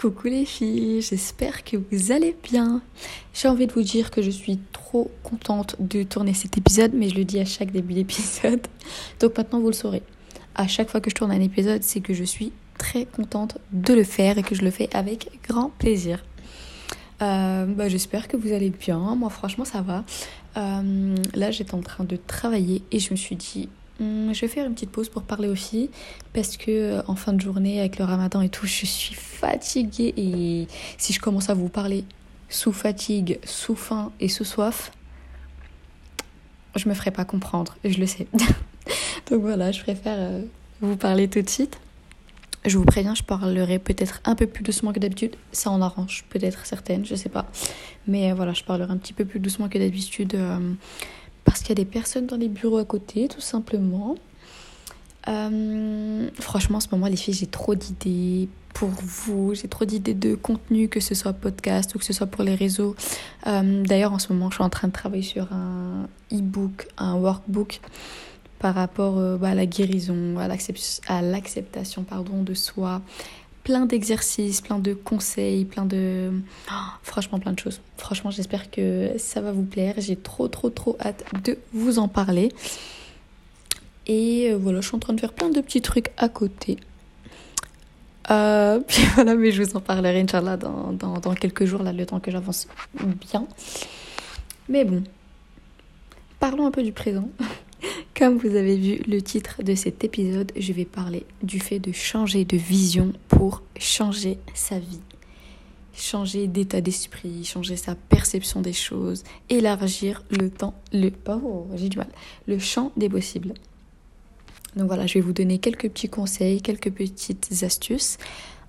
Coucou les filles, j'espère que vous allez bien. J'ai envie de vous dire que je suis trop contente de tourner cet épisode, mais je le dis à chaque début d'épisode. Donc maintenant vous le saurez. À chaque fois que je tourne un épisode, c'est que je suis très contente de le faire et que je le fais avec grand plaisir. Euh, bah, j'espère que vous allez bien. Moi franchement ça va. Euh, là j'étais en train de travailler et je me suis dit je vais faire une petite pause pour parler aussi parce que euh, en fin de journée avec le ramadan et tout, je suis fatiguée et si je commence à vous parler sous fatigue, sous faim et sous soif, je me ferai pas comprendre, je le sais. Donc voilà, je préfère euh, vous parler tout de suite. Je vous préviens, je parlerai peut-être un peu plus doucement que d'habitude. Ça en arrange peut-être certaines, je sais pas. Mais euh, voilà, je parlerai un petit peu plus doucement que d'habitude parce qu'il y a des personnes dans les bureaux à côté, tout simplement. Euh, franchement, en ce moment, les filles, j'ai trop d'idées pour vous. J'ai trop d'idées de contenu, que ce soit podcast ou que ce soit pour les réseaux. Euh, d'ailleurs, en ce moment, je suis en train de travailler sur un e-book, un workbook par rapport euh, bah, à la guérison, à l'acceptation de soi, plein d'exercices, plein de conseils, plein de... Oh, franchement, plein de choses. Franchement, j'espère que ça va vous plaire. J'ai trop, trop, trop hâte de vous en parler. Et euh, voilà, je suis en train de faire plein de petits trucs à côté. Euh, puis voilà, mais je vous en parlerai, Inch'Allah, dans, dans, dans quelques jours, là, le temps que j'avance bien. Mais bon, parlons un peu du présent. Comme vous avez vu le titre de cet épisode, je vais parler du fait de changer de vision pour changer sa vie. Changer d'état d'esprit, changer sa perception des choses, élargir le temps, le, j'ai du mal, le champ des possibles. Donc voilà, je vais vous donner quelques petits conseils, quelques petites astuces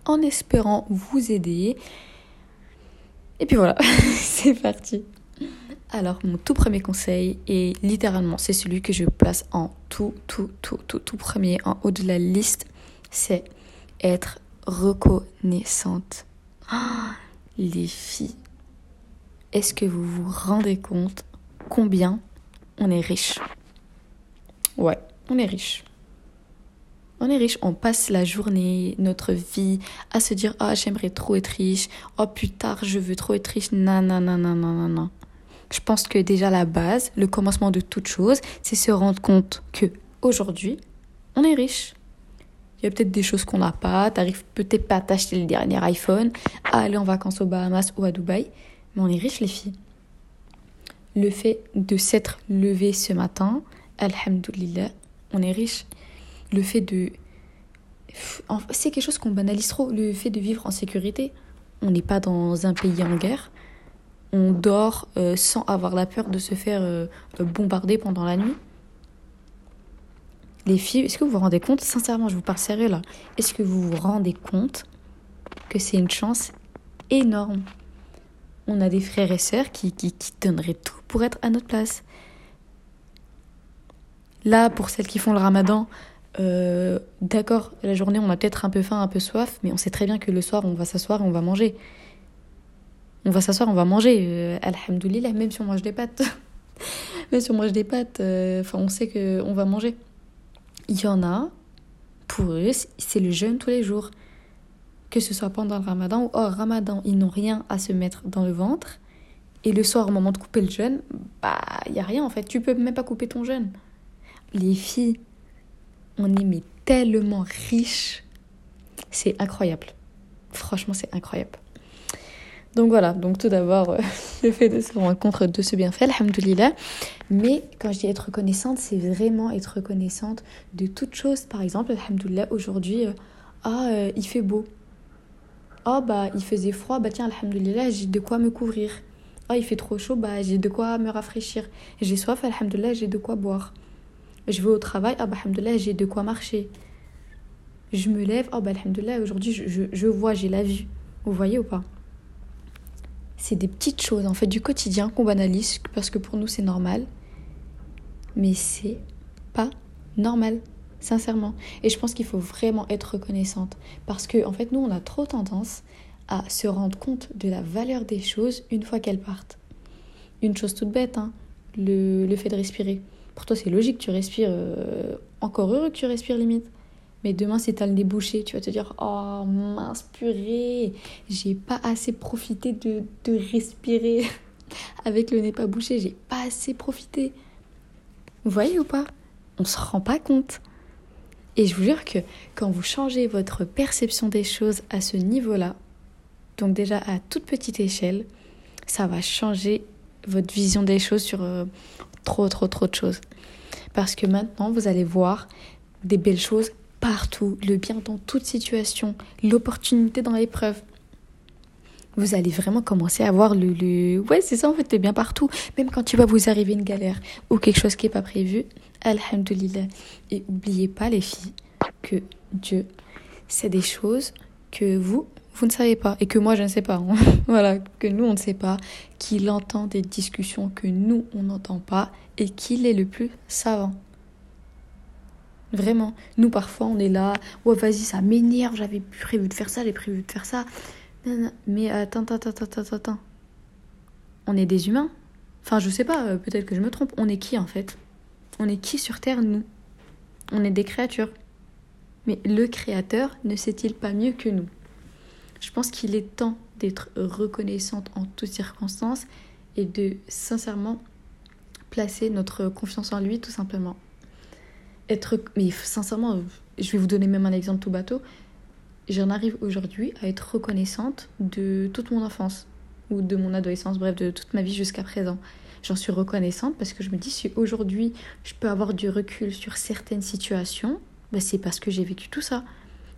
en espérant vous aider. Et puis voilà, c'est parti. Alors, mon tout premier conseil, et littéralement, c'est celui que je place en tout, tout, tout, tout, tout premier, en haut de la liste, c'est être reconnaissante. Les filles, est-ce que vous vous rendez compte combien on est riche? Ouais, on est riche. On est riche, on passe la journée, notre vie à se dire Ah, j'aimerais trop être riche. Oh, plus tard, je veux trop être riche. Non, non, non, non, non, non, non je pense que déjà la base, le commencement de toute chose, c'est se rendre compte que aujourd'hui, on est riche. Il y a peut-être des choses qu'on n'a pas, t'arrives peut-être pas à t'acheter le dernier iPhone, à aller en vacances aux Bahamas ou à Dubaï, mais on est riche les filles. Le fait de s'être levé ce matin, alhamdoulilah, on est riche. Le fait de... C'est quelque chose qu'on banalise trop, le fait de vivre en sécurité. On n'est pas dans un pays en guerre on dort euh, sans avoir la peur de se faire euh, bombarder pendant la nuit Les filles, est-ce que vous vous rendez compte Sincèrement, je vous parle sérieux là. Est-ce que vous vous rendez compte que c'est une chance énorme? On a des frères et sœurs qui, qui, donneraient tout pour être à notre place. Là, pour celles qui font le ramadan, euh, d'accord, la journée, on a peut-être un peu faim, un peu soif, mais on sait très bien que le soir, on va s'asseoir et on va manger. On va s'asseoir, on va manger. Euh, alhamdoulilah, même si on mange des pâtes. même si on mange des pâtes, euh, enfin, on sait qu'on va manger. Il y en a, pour eux, c'est le jeûne tous les jours. Que ce soit pendant le ramadan ou hors ramadan, ils n'ont rien à se mettre dans le ventre. Et le soir, au moment de couper le jeûne, bah, il n'y a rien en fait. Tu peux même pas couper ton jeûne. Les filles, on est mais tellement riches. C'est incroyable. Franchement, c'est incroyable. Donc voilà, donc tout d'abord, euh, le fait de se rendre compte de ce bienfait, alhamdoulilah. Mais quand je dis être reconnaissante, c'est vraiment être reconnaissante de toute chose. Par exemple, alhamdoulilah, aujourd'hui, euh, ah, euh, il fait beau. Ah, bah, il faisait froid, bah tiens, alhamdoulilah, j'ai de quoi me couvrir. Ah, il fait trop chaud, bah, j'ai de quoi me rafraîchir. J'ai soif, alhamdoulilah, j'ai de quoi boire. Je vais au travail, ah, bah, j'ai de quoi marcher. Je me lève, ah, bah, alhamdoulilah, aujourd'hui, je vois, j'ai la vue. Vous voyez ou pas? C'est des petites choses en fait du quotidien qu'on banalise parce que pour nous c'est normal. Mais c'est pas normal, sincèrement. Et je pense qu'il faut vraiment être reconnaissante parce que en fait nous on a trop tendance à se rendre compte de la valeur des choses une fois qu'elles partent. Une chose toute bête, hein, le, fait de respirer. Pour toi c'est logique, tu respires, euh, encore heureux que tu respires limite. Mais demain, si t'as le nez bouché, tu vas te dire Oh mince purée, j'ai pas assez profité de, de respirer avec le nez pas bouché, j'ai pas assez profité. Vous voyez ou pas? On se rend pas compte. Et je vous jure que quand vous changez votre perception des choses à ce niveau-là, donc déjà à toute petite échelle, ça va changer votre vision des choses sur euh, trop, trop, trop de choses. Parce que maintenant, vous allez voir des belles choses partout, le bien dans toute situation, l'opportunité dans l'épreuve. Vous allez vraiment commencer à voir le... le... Ouais, c'est ça en fait, t'es bien partout. Même quand tu vas vous arriver une galère ou quelque chose qui n'est pas prévu, Alhamdulillah. Et n'oubliez pas les filles que Dieu, c'est des choses que vous, vous ne savez pas et que moi je ne sais pas. Hein. voilà, que nous on ne sait pas, qu'il entend des discussions que nous on n'entend pas et qu'il est le plus savant. Vraiment. Nous, parfois, on est là. Ouais, vas-y, ça m'énerve. J'avais prévu de faire ça, j'ai prévu de faire ça. Mais attends, attends, attends, attends, attends. On est des humains. Enfin, je sais pas, euh, peut-être que je me trompe. On est qui, en fait? On est qui sur Terre, nous? On est des créatures. Mais le Créateur ne sait-il pas mieux que nous? Je pense qu'il est temps d'être reconnaissante en toutes circonstances et de sincèrement placer notre confiance en lui, tout simplement être. Mais sincèrement, je vais vous donner même un exemple tout bateau. J'en arrive aujourd'hui à être reconnaissante de toute mon enfance ou de mon adolescence, bref, de toute ma vie jusqu'à présent. J'en suis reconnaissante parce que je me dis si aujourd'hui je peux avoir du recul sur certaines situations, bah c'est parce que j'ai vécu tout ça.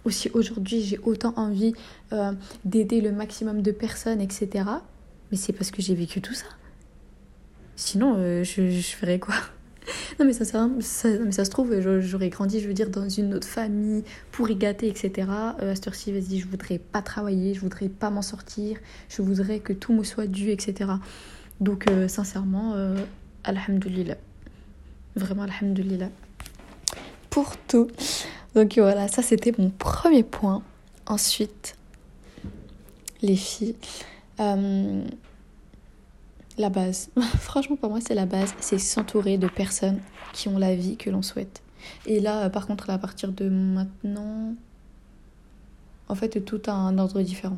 Ou si aujourd'hui j'ai autant envie euh, d'aider le maximum de personnes, etc., mais c'est parce que j'ai vécu tout ça. Sinon, euh, je, je ferais quoi? non, mais ça, ça, se trouve, j'aurais grandi, je veux dire, dans une autre famille, pour y gâter, etc. Euh, à cette heure-ci, vas-y, je voudrais pas travailler, je voudrais pas m'en sortir, je voudrais que tout me soit dû, etc. Donc, euh, sincèrement, euh, alhamdulillah. Vraiment, alhamdulillah. Pour tout. Donc, voilà, ça, c'était mon premier point. Ensuite, les filles. La base. Franchement, pour moi, c'est la base. C'est s'entourer de personnes qui ont la vie que l'on souhaite. Et là, euh, par contre, à partir de maintenant, en fait, tout a un ordre différent.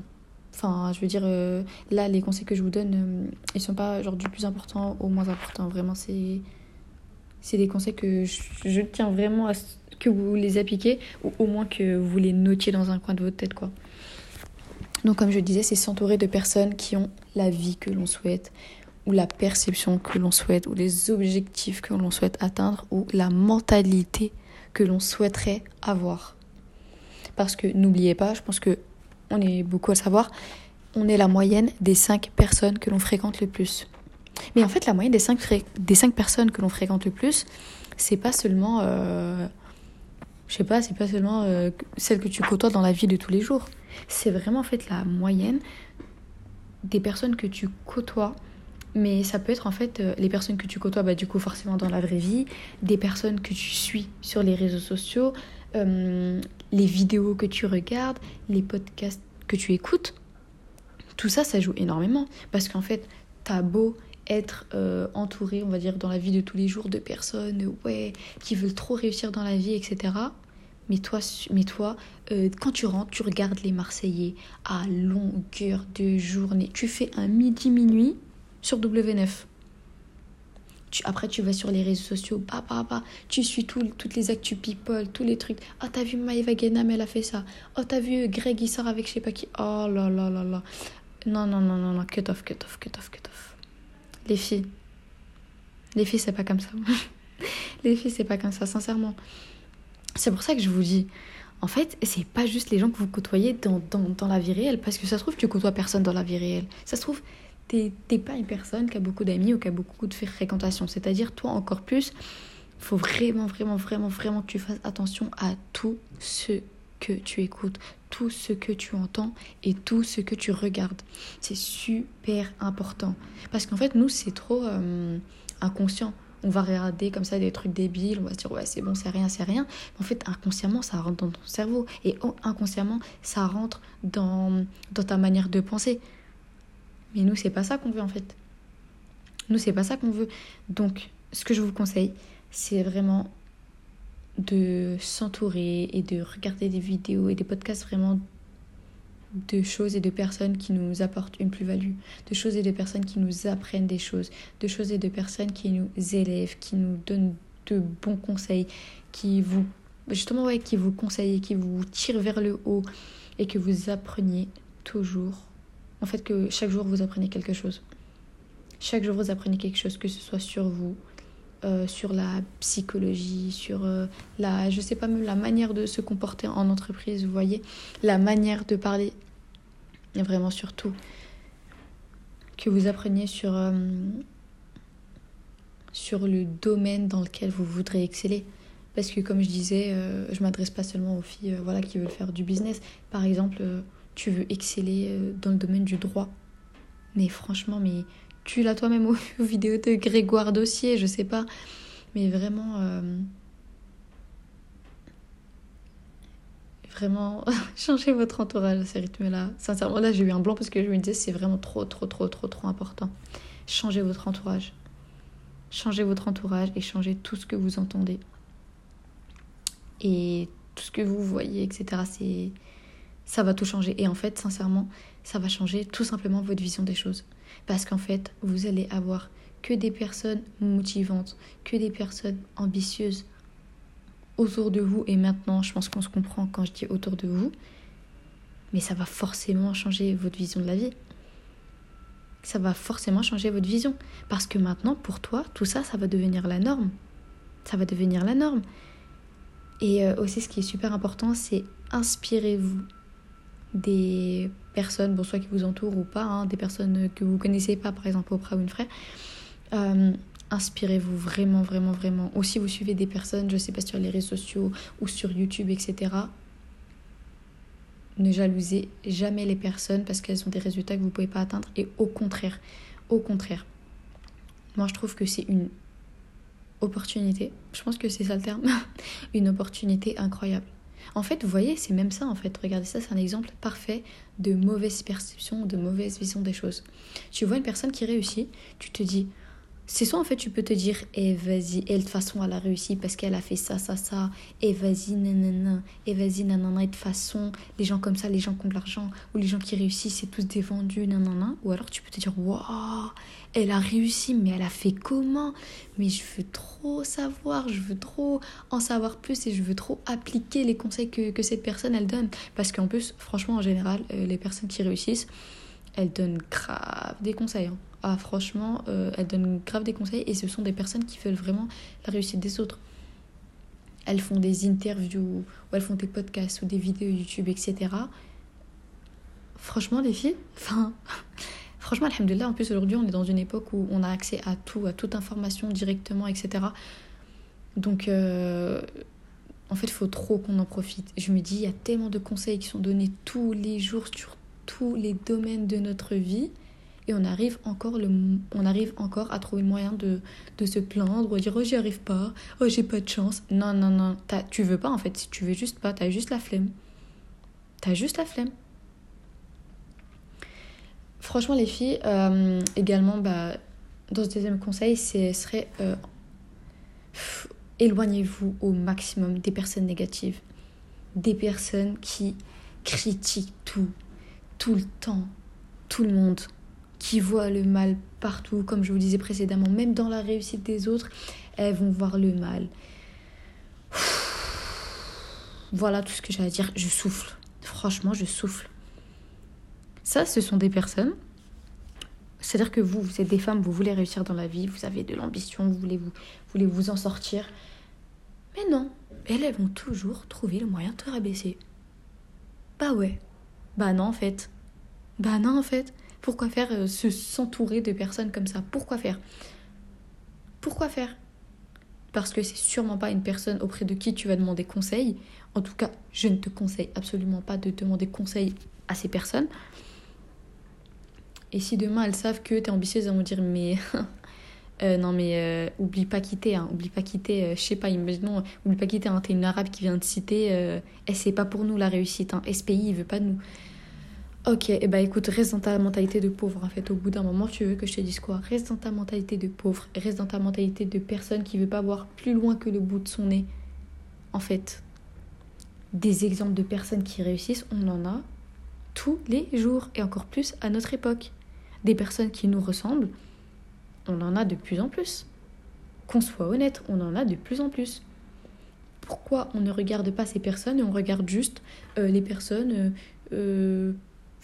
Enfin, je veux dire, euh, là, les conseils que je vous donne, euh, ils sont pas genre du plus important au moins important. Vraiment, c'est c'est des conseils que je, tiens vraiment à ce que vous les appliquez ou au moins que vous les notiez dans un coin de votre tête, quoi. Donc, comme je disais, c'est s'entourer de personnes qui ont la vie que l'on souhaite, ou la perception que l'on souhaite, ou les objectifs que l'on souhaite atteindre, ou la mentalité que l'on souhaiterait avoir. Parce que n'oubliez pas, je pense que on est beaucoup à savoir, on est la moyenne des cinq personnes que l'on fréquente le plus. Mais en fait, la moyenne des cinq, des cinq personnes que l'on fréquente le plus, c'est pas seulement, euh, je sais pas, c'est pas seulement euh, celle que tu côtoies dans la vie de tous les jours. C'est vraiment en fait la moyenne des personnes que tu côtoies mais ça peut être en fait euh, les personnes que tu côtoies, bah, du coup forcément dans la vraie vie, des personnes que tu suis sur les réseaux sociaux, euh, les vidéos que tu regardes, les podcasts que tu écoutes. Tout ça, ça joue énormément. Parce qu'en fait, t'as beau être euh, entouré, on va dire, dans la vie de tous les jours de personnes ouais, qui veulent trop réussir dans la vie, etc. Mais toi, mais toi quand tu rentres, tu regardes les Marseillais à longueur de journée. Tu fais un midi-minuit, sur W9. Tu, après, tu vas sur les réseaux sociaux, bah, bah, bah, tu suis tout, toutes les actus people, tous les trucs. Oh, t'as vu Maëva Genam, elle a fait ça. Oh, t'as vu Greg, il sort avec je sais pas qui. Oh là là là là. Non, non, non, non, non, cut off, cut off, cut off, cut off. Les filles. Les filles, c'est pas comme ça. les filles, c'est pas comme ça, sincèrement. C'est pour ça que je vous dis. En fait, c'est pas juste les gens que vous côtoyez dans, dans, dans la vie réelle, parce que ça se trouve, tu côtoies personne dans la vie réelle. Ça se trouve, t'es pas une personne qui a beaucoup d'amis ou qui a beaucoup de fréquentation. C'est-à-dire, toi encore plus, faut vraiment, vraiment, vraiment, vraiment que tu fasses attention à tout ce que tu écoutes, tout ce que tu entends et tout ce que tu regardes. C'est super important. Parce qu'en fait, nous, c'est trop euh, inconscient. On va regarder comme ça des trucs débiles, on va se dire ouais c'est bon, c'est rien, c'est rien. En fait, inconsciemment, ça rentre dans ton cerveau. Et inconsciemment, ça rentre dans, dans ta manière de penser. Mais nous, c'est pas ça qu'on veut en fait. Nous, c'est pas ça qu'on veut. Donc, ce que je vous conseille, c'est vraiment de s'entourer et de regarder des vidéos et des podcasts vraiment de choses et de personnes qui nous apportent une plus-value, de choses et de personnes qui nous apprennent des choses, de choses et de personnes qui nous élèvent, qui nous donnent de bons conseils, qui vous justement ouais, qui vous conseillent, qui vous tirent vers le haut et que vous appreniez toujours. En fait que chaque jour vous apprenez quelque chose. Chaque jour vous apprenez quelque chose que ce soit sur vous, euh, sur la psychologie, sur euh, la, je sais pas même la manière de se comporter en entreprise, vous voyez, la manière de parler, vraiment surtout que vous appreniez sur euh, sur le domaine dans lequel vous voudrez exceller. Parce que comme je disais, je m'adresse pas seulement aux filles voilà, qui veulent faire du business. Par exemple, tu veux exceller dans le domaine du droit. Mais franchement, mais tu l'as toi-même aux, vidéos de Grégoire Dossier, je sais pas. Mais vraiment. Euh, vraiment, changez votre entourage à ces rythmes-là. Sincèrement, là, j'ai eu un blanc parce que je me disais, c'est vraiment trop, trop, trop, trop, trop important. Changez votre entourage. Changez votre entourage et changez tout ce que vous entendez. Et tout ce que vous voyez, etc. C'est ça va tout changer. Et en fait, sincèrement, ça va changer tout simplement votre vision des choses. Parce qu'en fait, vous allez avoir que des personnes motivantes, que des personnes ambitieuses autour de vous. Et maintenant, je pense qu'on se comprend quand je dis autour de vous. Mais ça va forcément changer votre vision de la vie. Ça va forcément changer votre vision. Parce que maintenant, pour toi, tout ça, ça va devenir la norme. Ça va devenir la norme. Et euh, aussi, ce qui est super important, c'est inspirez-vous des personnes, bon, soit qui vous entourent ou pas, hein, des personnes que vous connaissez pas, par exemple Oprah Winfrey. Euh, inspirez-vous vraiment, vraiment, vraiment. Ou si vous suivez des personnes, je sais pas, sur les réseaux sociaux ou sur YouTube, etc. Ne jalousez jamais les personnes parce qu'elles ont des résultats que vous pouvez pas atteindre. Et au contraire, au contraire, moi je trouve que c'est une opportunité. Je pense que c'est ça le terme. une opportunité incroyable. En fait, vous voyez, c'est même ça en fait. Regardez ça, c'est un exemple parfait de mauvaise perception, de mauvaise vision des choses. Tu vois une personne qui réussit, tu te dis, c'est soit en fait tu peux te dire eh vas-y elle de façon elle a réussi parce qu'elle a fait ça ça ça. Et vas-y nanana. Et vas-y nanana. Et de façon les gens comme ça les gens qui ont de l'argent ou les gens qui réussissent c'est tous des vendus nanana ou alors tu peux te dire waouh elle a réussi mais elle a fait comment? Mais je veux trop savoir je veux trop en savoir plus et je veux trop appliquer les conseils que, que cette personne elle donne parce qu'en plus franchement en général euh, les personnes qui réussissent elles donnent grave des conseils hein. Ah, franchement, euh, elles donnent grave des conseils et ce sont des personnes qui veulent vraiment la réussite des autres. Elles font des interviews, ou elles font des podcasts ou des vidéos YouTube, etc. Franchement, les filles, enfin, franchement, alhamdoulilah, en plus aujourd'hui, on est dans une époque où on a accès à tout, à toute information directement, etc. Donc, euh, en fait, il faut trop qu'on en profite. Je me dis, il y a tellement de conseils qui sont donnés tous les jours sur tous les domaines de notre vie et on arrive encore, le, on arrive encore à trouver le moyen de, de se plaindre à dire oh j'y arrive pas, oh j'ai pas de chance. Non, non, non, tu veux pas en fait, si tu veux juste pas, t'as juste la flemme. T'as juste la flemme. Franchement les filles, euh, également, bah, dans ce deuxième conseil, ce serait euh, éloignez-vous au maximum des personnes négatives. Des personnes qui critiquent tout, tout le temps, tout le monde qui voient le mal partout, comme je vous disais précédemment, même dans la réussite des autres, elles vont voir le mal. Voilà tout ce que j'ai à dire. Je souffle. Franchement, je souffle. Ça, ce sont des personnes. C'est-à-dire que vous, vous êtes des femmes, vous voulez réussir dans la vie, vous avez de l'ambition, vous voulez vous, voulez vous en sortir. Mais non, elles, elles vont toujours trouver le moyen de te rabaisser. Bah ouais. Bah non, en fait. Bah non, en fait. Pourquoi faire euh, se s'entourer de personnes comme ça? Pourquoi faire? Pourquoi faire? Parce que c'est sûrement pas une personne auprès de qui tu vas demander conseil. En tout cas, je ne te conseille absolument pas de demander conseil à ces personnes. Et si demain elles savent que tu es ambitieuse, elles vont dire mais euh, non mais euh, oublie pas quitter, hein, oublie pas quitter, je sais pas, imaginons, oublie pas quitter, hein, t'es une arabe qui vient de citer, et c'est pas pour nous la réussite, hein, SPI il veut pas nous. Ok, et eh bah ben, écoute, reste dans ta mentalité de pauvre en fait. Au bout d'un moment, tu veux que je te dise quoi? Reste dans ta mentalité de pauvre, reste dans ta mentalité de personne qui veut pas voir plus loin que le bout de son nez en fait, des exemples de personnes qui réussissent, on en a tous les jours et encore plus à notre époque. Des personnes qui nous ressemblent, on en a de plus en plus. Qu'on soit honnête, on en a de plus en plus. Pourquoi on ne regarde pas ces personnes et on regarde juste euh, les personnes euh, euh,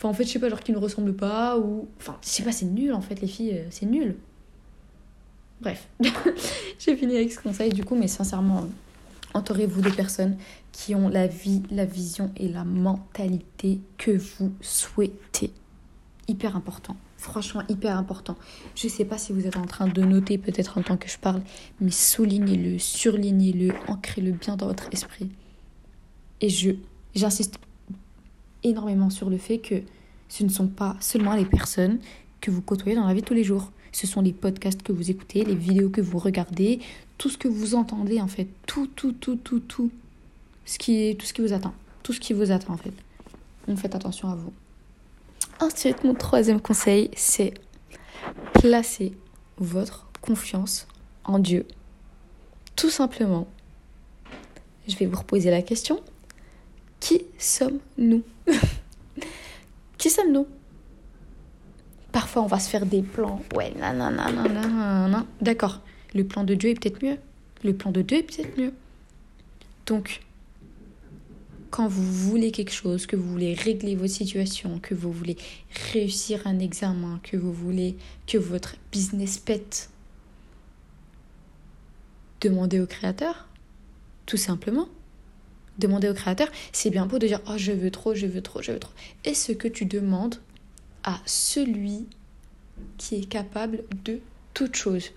Enfin, en fait, je sais pas, genre qui ne ressemblent pas ou. Enfin, je sais pas, c'est nul en fait, les filles, c'est nul. Bref, j'ai fini avec ce conseil du coup, mais sincèrement, entourez-vous de personnes qui ont la vie, la vision et la mentalité que vous souhaitez. Hyper important. Franchement, hyper important. Je sais pas si vous êtes en train de noter peut-être en tant que je parle, mais soulignez-le, surlignez-le, ancrez-le bien dans votre esprit. Et je, j'insiste énormément sur le fait que ce ne sont pas seulement les personnes que vous côtoyez dans la vie tous les jours. Ce sont les podcasts que vous écoutez, les vidéos que vous regardez, tout ce que vous entendez en fait, tout, tout, tout, tout, tout ce qui, tout ce qui vous attend. Tout ce qui vous attend en fait. Donc faites attention à vous. Ensuite, mon troisième conseil, c'est placer votre confiance en Dieu. Tout simplement. Je vais vous reposer la question. Qui sommes-nous? Qui sommes-nous Parfois, on va se faire des plans. Ouais, nanana, D'accord. Le plan de Dieu est peut-être mieux. Le plan de Dieu est peut-être mieux. Donc, quand vous voulez quelque chose, que vous voulez régler votre situation, que vous voulez réussir un examen, que vous voulez que votre business pète, demandez au créateur, tout simplement. Demandez au créateur, c'est bien beau de dire oh je veux trop, je veux trop, je veux trop. Et ce que tu demandes à celui qui est capable de toute chose,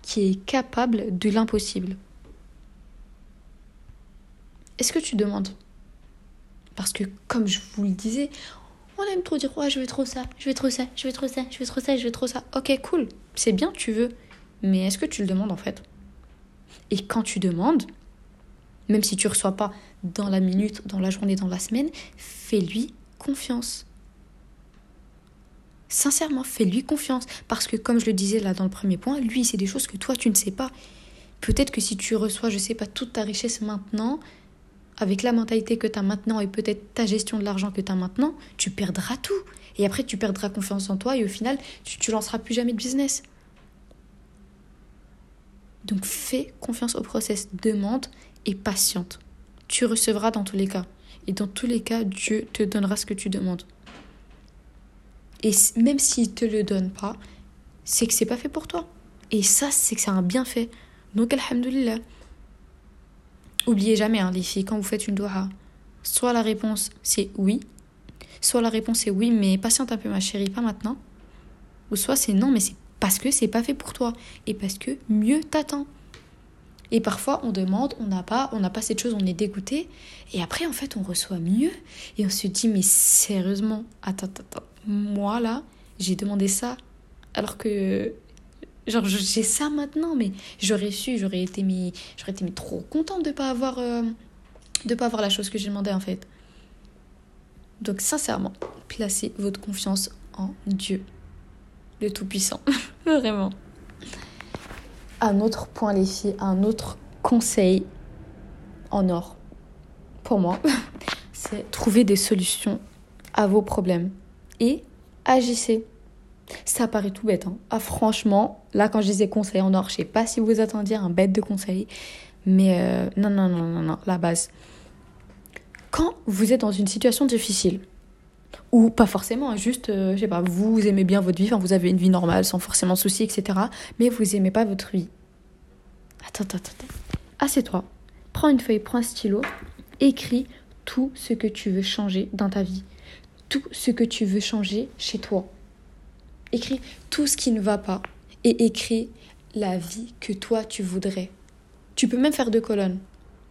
qui est capable de l'impossible. Est-ce que tu demandes? Parce que, comme je vous le disais, on aime trop dire oh, je veux trop ça, je veux trop ça, je veux trop ça, je veux trop ça, je veux trop ça. Ok, cool, c'est bien, tu veux. Mais est-ce que tu le demandes en fait? Et quand tu demandes, même si tu reçois pas dans la minute, dans la journée, dans la semaine, fais-lui confiance. Sincèrement, fais-lui confiance. Parce que comme je le disais là dans le premier point, lui, c'est des choses que toi, tu ne sais pas. Peut-être que si tu reçois, je ne sais pas, toute ta richesse maintenant, avec la mentalité que tu as maintenant et peut-être ta gestion de l'argent que tu as maintenant, tu perdras tout. Et après, tu perdras confiance en toi et au final, tu lanceras plus jamais de business. Donc fais confiance au process, demande et patiente. Tu recevras dans tous les cas. Et dans tous les cas, Dieu te donnera ce que tu demandes. Et même s'il ne te le donne pas, c'est que c'est pas fait pour toi. Et ça, c'est que c'est un bienfait. Donc, alhamdulillah. Oubliez jamais, hein, les filles, quand vous faites une doha, soit la réponse c'est oui, soit la réponse est oui, mais patiente un peu, ma chérie, pas maintenant. Ou soit c'est non, mais c'est parce que c'est pas fait pour toi. Et parce que mieux t'attends. Et parfois, on demande, on n'a pas, on n'a pas cette chose, on est dégoûté. Et après, en fait, on reçoit mieux. Et on se dit, mais sérieusement, attends, attends, moi là, j'ai demandé ça alors que Genre, j'ai ça maintenant, mais j'aurais su, j'aurais été, j'aurais été trop contente de pas avoir, euh, de pas avoir la chose que j'ai demandé en fait. Donc, sincèrement, placez votre confiance en Dieu, le Tout-Puissant, vraiment. Un autre point, les filles, un autre conseil en or pour moi, c'est trouver des solutions à vos problèmes et agissez. Ça paraît tout bête. Hein. Ah, franchement, là, quand je disais conseil en or, je sais pas si vous attendiez un bête de conseil. Mais euh, non, non, non, non, non, la base. Quand vous êtes dans une situation difficile, ou pas forcément, hein, juste, euh, je sais pas, vous aimez bien votre vie, enfin, vous avez une vie normale, sans forcément soucis, etc. Mais vous aimez pas votre vie. Attends, attends, attends. Assieds-toi, prends une feuille, prends un stylo, écris tout ce que tu veux changer dans ta vie. Tout ce que tu veux changer chez toi. Écris tout ce qui ne va pas et écris la vie que toi tu voudrais. Tu peux même faire deux colonnes.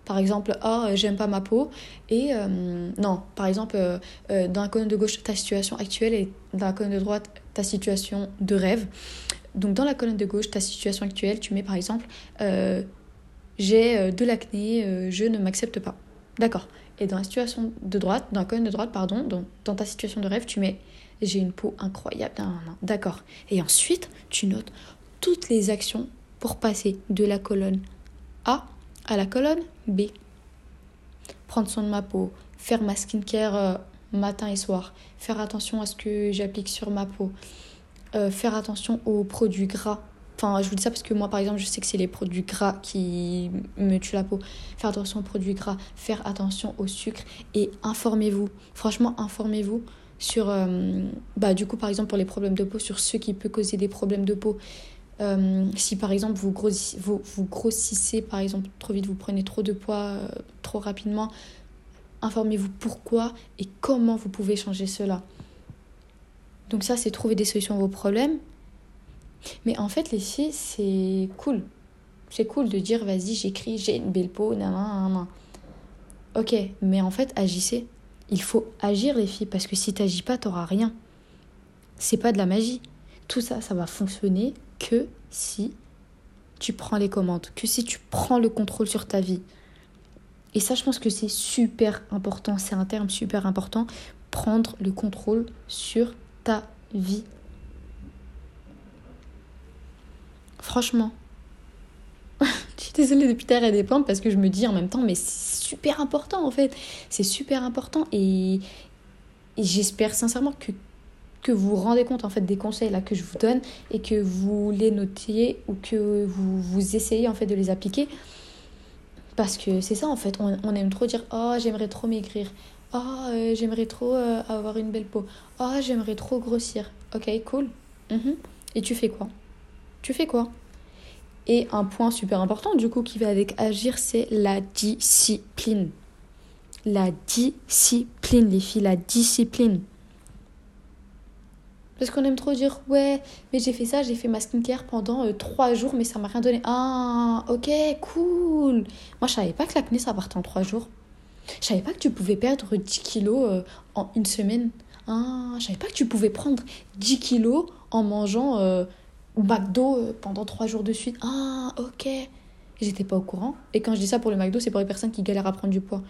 Par exemple, oh, j'aime pas ma peau. Et euh, non, par exemple, euh, dans la colonne de gauche, ta situation actuelle et dans la colonne de droite, ta situation de rêve. Donc, dans la colonne de gauche, ta situation actuelle, tu mets par exemple, j'ai de l'acné, je ne m'accepte pas. D'accord. Et dans la situation de droite, dans la colonne de droite, pardon, dans ta situation de rêve, tu mets j'ai une peau incroyable. D'accord. Et ensuite, tu notes toutes les actions pour passer de la colonne A À la colonne, B. Prendre soin de ma peau, faire ma skincare euh, matin et soir, faire attention à ce que j'applique sur ma peau, euh, faire attention aux produits gras. Enfin, je vous dis ça parce que moi, par exemple, je sais que c'est les produits gras qui me tuent la peau. Faire attention aux produits gras, faire attention au sucre et informez-vous. Franchement, informez-vous sur, euh, bah, du coup, par exemple, pour les problèmes de peau, sur ce qui peut causer des problèmes de peau. Euh, si par exemple vous grossissez, vous, grossissez, par exemple trop vite, vous prenez trop de poids euh, trop rapidement, informez-vous pourquoi et comment vous pouvez changer cela. Donc ça, c'est trouver des solutions à vos problèmes. Mais en fait, les filles, c'est cool. C'est cool de dire, vas-y, j'écris, j'ai une belle peau, nan. Ok, mais en fait, agissez. Il faut agir, les filles, parce que si tu n'agis pas, tu n'auras rien. C'est pas de la magie. Tout ça, ça va fonctionner que si tu prends les commandes, que si tu prends le contrôle sur ta vie. Et ça, je pense que c'est super important, c'est un terme super important, prendre le contrôle sur ta vie. Franchement. je suis désolée depuis terre et des plantes parce que je me dis en même temps, mais c'est super important en fait. C'est super important et, et j'espère sincèrement que que vous vous rendez compte en fait des conseils là que je vous donne et que vous les notiez ou que vous, vous essayez en fait de les appliquer. Parce que c'est ça en fait, on, aime trop dire oh j'aimerais trop maigrir, oh j'aimerais trop euh, avoir une belle peau, oh j'aimerais trop grossir. Ok cool. Mhm. Et tu fais quoi? Tu fais quoi? Et un point super important du coup qui va avec agir, c'est la discipline. La discipline les filles, la discipline. Parce qu'on aime trop dire ouais, mais j'ai fait ça, j'ai fait ma skincare pendant euh, trois jours, mais ça m'a rien donné. Ah, ok, cool. Moi, je savais pas que l'acné ça partait en trois jours. Je savais pas que tu pouvais perdre 10 kilos euh, en une semaine. Ah, je savais pas que tu pouvais prendre 10 kilos en mangeant euh, McDo euh, pendant trois jours de suite. Ah, ok. J'étais pas au courant. Et quand je dis ça pour le McDo, c'est pour les personnes qui galèrent à prendre du poids.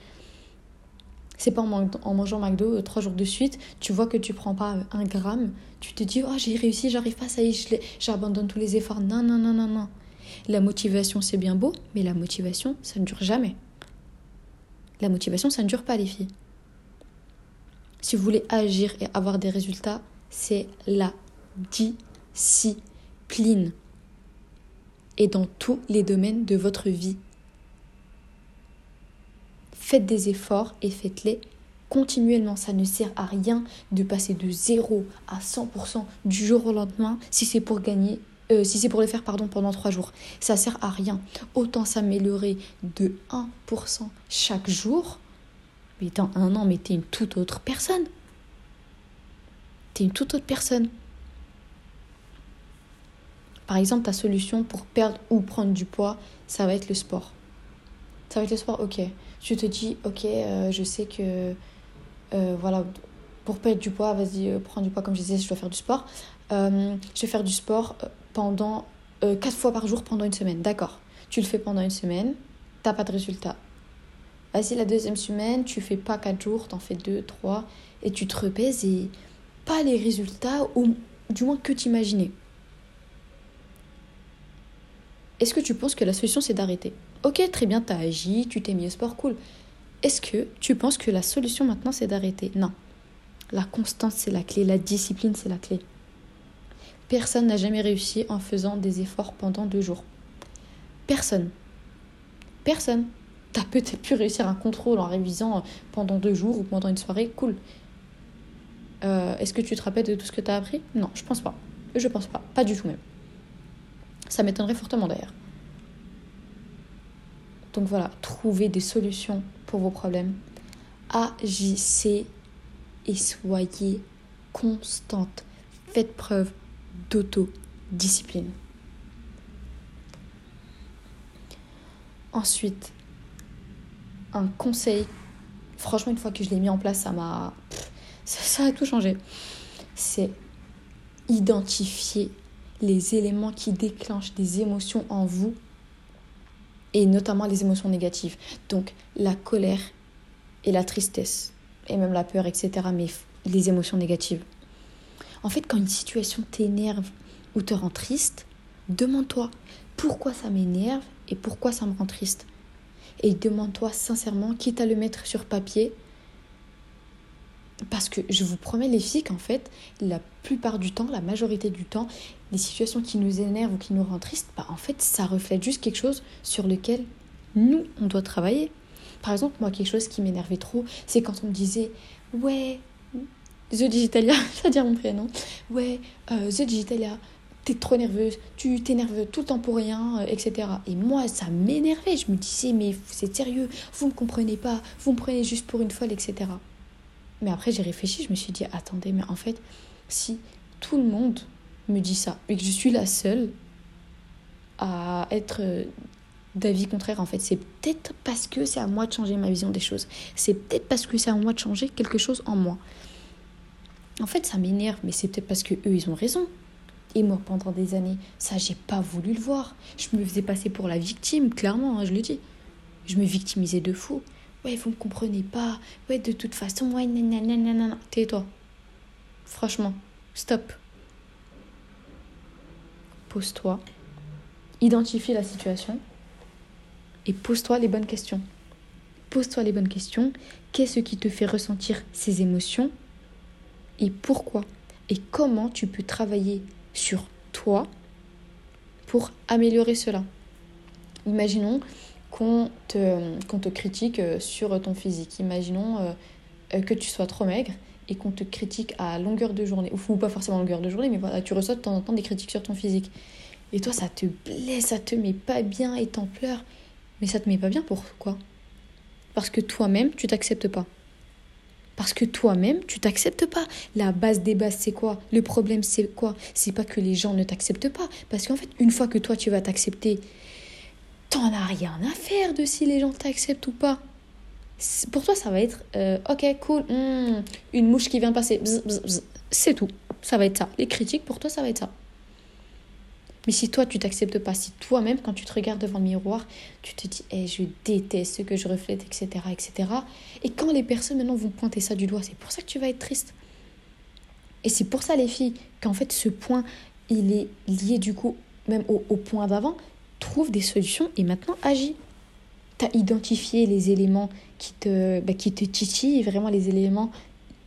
C'est pas en, mangeant McDo euh, trois jours de suite, tu vois que tu prends pas euh, un gramme, tu te dis oh j'ai réussi, j'arrive pas, ça y est, j'abandonne tous les efforts. Non, non, non, non, non. La motivation c'est bien beau, mais la motivation ça ne dure jamais. La motivation ça ne dure pas les filles. Si vous voulez agir et avoir des résultats, c'est la discipline. Et dans tous les domaines de votre vie. Faites des efforts et faites-les continuellement. Ça ne sert à rien de passer de 0 à 100% du jour au lendemain si c'est pour gagner euh, si c'est pour le faire pardon, pendant 3 jours. Ça sert à rien. Autant s'améliorer de 1% chaque jour. Mais dans un an, mais t'es une toute autre personne. T'es une toute autre personne. Par exemple, ta solution pour perdre ou prendre du poids, ça va être le sport. Ça va être le sport, ok tu te dis, ok, euh, je sais que, euh, voilà, pour perdre du poids, vas-y, euh, prends du poids, comme je disais, je dois faire du sport. je vais faire du sport pendant 4 fois par jour pendant une semaine. D'accord. Tu le fais pendant une semaine, t'as pas de résultat. Vas-y, la deuxième semaine, tu fais pas 4 jours, t'en fais 2, 3, et tu te repèses et pas les résultats, ou du moins que t'imaginais. Est-ce que tu penses que la solution c'est d'arrêter? Ok, très bien, t'as agi, tu t'es mis au sport, cool. Est-ce que tu penses que la solution maintenant c'est d'arrêter? Non. La constance c'est la clé, la discipline c'est la clé. Personne n'a jamais réussi en faisant des efforts pendant deux jours. Personne. Personne. T'as peut-être pu réussir un contrôle en révisant pendant deux jours ou pendant une soirée, cool. Euh, est-ce que tu te rappelles de tout ce que t'as appris? Non, je pense pas. Je pense pas. Pas du tout même. Ça m'étonnerait fortement d'ailleurs. Donc voilà, trouvez des solutions pour vos problèmes. Agissez et soyez constante. Faites preuve d'autodiscipline. Ensuite, un conseil. Franchement, une fois que je l'ai mis en place, ça m'a. Ça, ça a tout changé. C'est identifier les éléments qui déclenchent des émotions en vous et notamment les émotions négatives. Donc la colère et la tristesse, et même la peur, etc. Mais les émotions négatives. En fait, quand une situation t'énerve ou te rend triste, demande-toi pourquoi ça m'énerve et pourquoi ça me rend triste. et demande-toi sincèrement, quitte à le mettre sur papier, parce que je vous promets les filles qu'en fait, la plupart du temps, la majorité du temps, les situations qui nous énervent ou qui nous rendent tristes, bah, en fait, ça reflète juste quelque chose sur lequel nous, on doit travailler. Par exemple, moi, quelque chose qui m'énervait trop, c'est quand on me disait Ouais, The Digitalia, c'est-à-dire mon prénom, ouais, euh, The Digitalia, t'es trop nerveuse, tu t'énerves tout le temps pour rien, euh, etc. Et moi, ça m'énervait. Je me disais, mais c'est sérieux, vous me comprenez pas, vous me prenez juste pour une folle, etc. Mais après, j'ai réfléchi, je me suis dit, attendez, mais en fait, si tout le monde me dit ça, et que je suis la seule à être euh, d'avis contraire, en fait, c'est peut-être parce que c'est à moi de changer ma vision des choses. C'est peut-être parce que c'est à moi de changer quelque chose en moi. En fait, ça m'énerve, mais c'est peut-être parce que eux, ils ont raison. Et moi, pendant des années, ça, j'ai pas voulu le voir. Je me faisais passer pour la victime, clairement, hein, je le dis. Je me victimisais de fou. Ouais, vous me comprenez pas. Ouais, de toute façon, ouais, nanana. Tais-toi. Franchement, stop. Pose-toi. Identifie la situation. Et pose-toi les bonnes questions. Pose-toi les bonnes questions. Qu'est-ce qui te fait ressentir ces émotions Et pourquoi Et comment tu peux travailler sur toi pour améliorer cela? Imaginons qu'on te, critique euh, sur ton physique. Imaginons euh, euh, que tu sois trop maigre et qu'on te critique à longueur de journée, ou pas forcément à longueur de journée, mais voilà, tu reçois de temps en temps des critiques sur ton physique. Et toi, ça te blesse, ça te met pas bien et t'en pleures. Mais ça te met pas bien pourquoi Parce que toi-même, tu t'acceptes pas. Parce que toi-même, tu t'acceptes pas. La base des bases, c'est quoi? Le problème, c'est quoi? C'est pas que les gens ne t'acceptent pas. Parce qu'en fait, une fois que toi, tu vas t'accepter, t'en as rien à faire de si les gens t'acceptent ou pas. Pour toi, ça va être euh, ok, cool, hmm, une mouche qui vient passer, c'est tout. Ça va être ça. Les critiques, pour toi, ça va être ça. Mais si toi, tu t'acceptes pas, si toi-même, quand tu te regardes devant le miroir, tu te dis, eh, je déteste ce que je reflète, etc., etc. Et quand les personnes maintenant vont pointer ça du doigt, c'est pour ça que tu vas être triste. Et c'est pour ça, les filles, qu'en fait, ce point, il est lié du coup même au, point d'avant. Trouve des solutions et maintenant agis. Tu les éléments qui te, bah, qui te titillent, vraiment les éléments,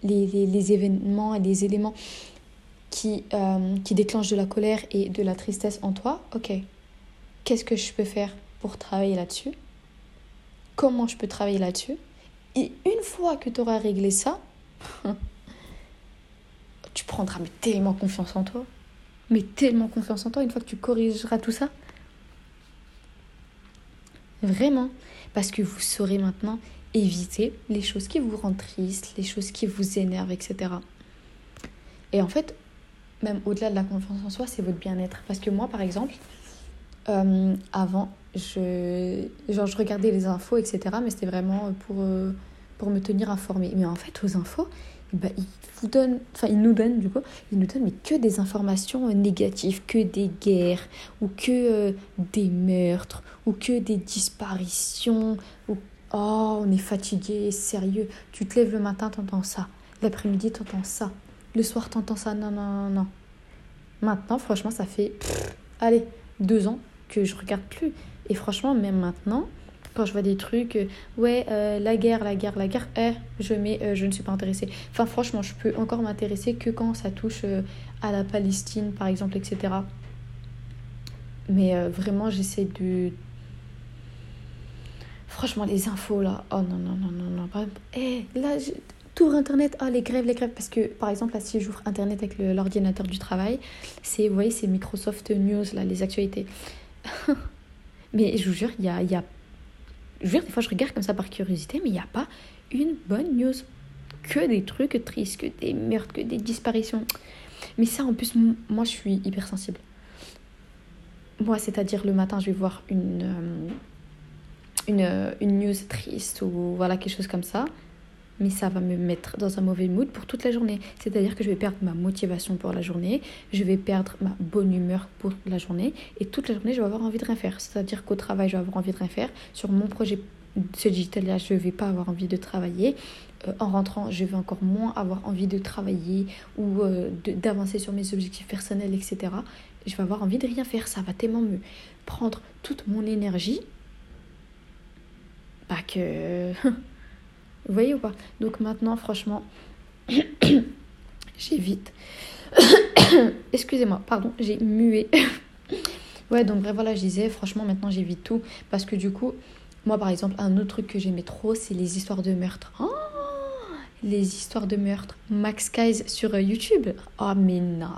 les, les, événements et les éléments qui, euh, qui déclenche de la colère et de la tristesse en toi, ok, qu'est-ce que je peux faire pour travailler là-dessus? Comment je peux travailler là-dessus? Et une fois que tu auras réglé ça, tu prendras mais tellement confiance en toi. Mais tellement confiance en toi une fois que tu corrigeras tout ça. Vraiment. Parce que vous saurez maintenant éviter les choses qui vous rendent triste, les choses qui vous énervent, etc. Et en fait, même au-delà de la confiance en soi, c'est votre bien-être. Parce que moi, par exemple, euh, avant, je, genre, je regardais les infos, etc. Mais c'était vraiment pour, euh, pour me tenir informée. Mais en fait, aux infos, bah, ils vous donnent, enfin, nous donnent, du coup, nous mais que des informations négatives, que des guerres, ou que euh, des meurtres, ou que des disparitions, ou oh, on est fatigué, sérieux. Tu te lèves le matin, t'entends ça. L'après-midi, t'entends ça. Le soir, t'entends ça. Non, non, non. Maintenant, franchement, ça fait, allez, deux ans que je regarde plus. Et franchement, même maintenant, quand je vois des trucs, euh, ouais, euh, la guerre, la guerre, la guerre, eh, je mets, euh, je ne suis pas intéressée. Enfin, franchement, je peux encore m'intéresser que quand ça touche à la Palestine, par exemple, etc. Mais vraiment, j'essaie de. Franchement, les infos là, oh non, non, non, non, non. Eh, là, tour Internet, ah les grèves, les grèves, parce que par exemple, là, si j'ouvre Internet avec l'ordinateur du travail, c'est, vous voyez, c'est Microsoft News, là, les actualités. mais je vous jure, il y a, y a... Je vous jure, des fois, je regarde comme ça par curiosité, mais il n'y a pas une bonne news. Que des trucs tristes, que des meurtres, que des disparitions. Mais ça, en plus, moi, je suis hypersensible. Moi, c'est-à-dire, le matin, je vais voir une, euh, une, une news triste ou voilà, quelque chose comme ça mais ça va me mettre dans un mauvais mood pour toute la journée. C'est-à-dire que je vais perdre ma motivation pour la journée, je vais perdre ma bonne humeur pour la journée, et toute la journée, je vais avoir envie de rien faire. C'est-à-dire qu'au travail, je vais avoir envie de rien faire. Sur mon projet ce digital-là, je ne vais pas avoir envie de travailler. Euh, en rentrant, je vais encore moins avoir envie de travailler ou euh, d'avancer sur mes objectifs personnels, etc. Je vais avoir envie de rien faire. Ça va tellement me prendre toute mon énergie bah que... Vous voyez ou pas? Donc maintenant, franchement, j'évite. Excusez-moi, pardon, j'ai mué. ouais, donc bref, voilà, je disais, franchement, maintenant j'évite tout. Parce que du coup, moi par exemple, un autre truc que j'aimais trop, c'est les histoires de meurtre. Oh les histoires de meurtre. Max Guys sur euh, YouTube. Oh, mais non,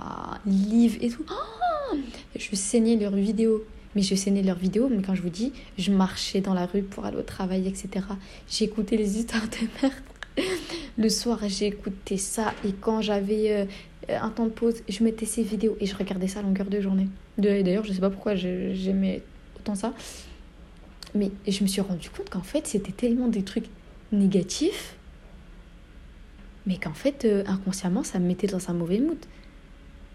Liv et tout. Oh je saignais leurs vidéos. Mais je saignais leurs vidéos, mais quand je vous dis, je marchais dans la rue pour aller au travail, etc. J'écoutais les histoires de meurtre. Le soir, j'écoutais ça. Et quand j'avais euh, un temps de pause, je mettais ces vidéos et je regardais ça à longueur de journée. D'ailleurs, je sais pas pourquoi j'aimais autant ça. Mais je me suis rendu compte qu'en fait, c'était tellement des trucs négatifs mais qu'en fait, euh, inconsciemment, ça me mettait dans un mauvais mood.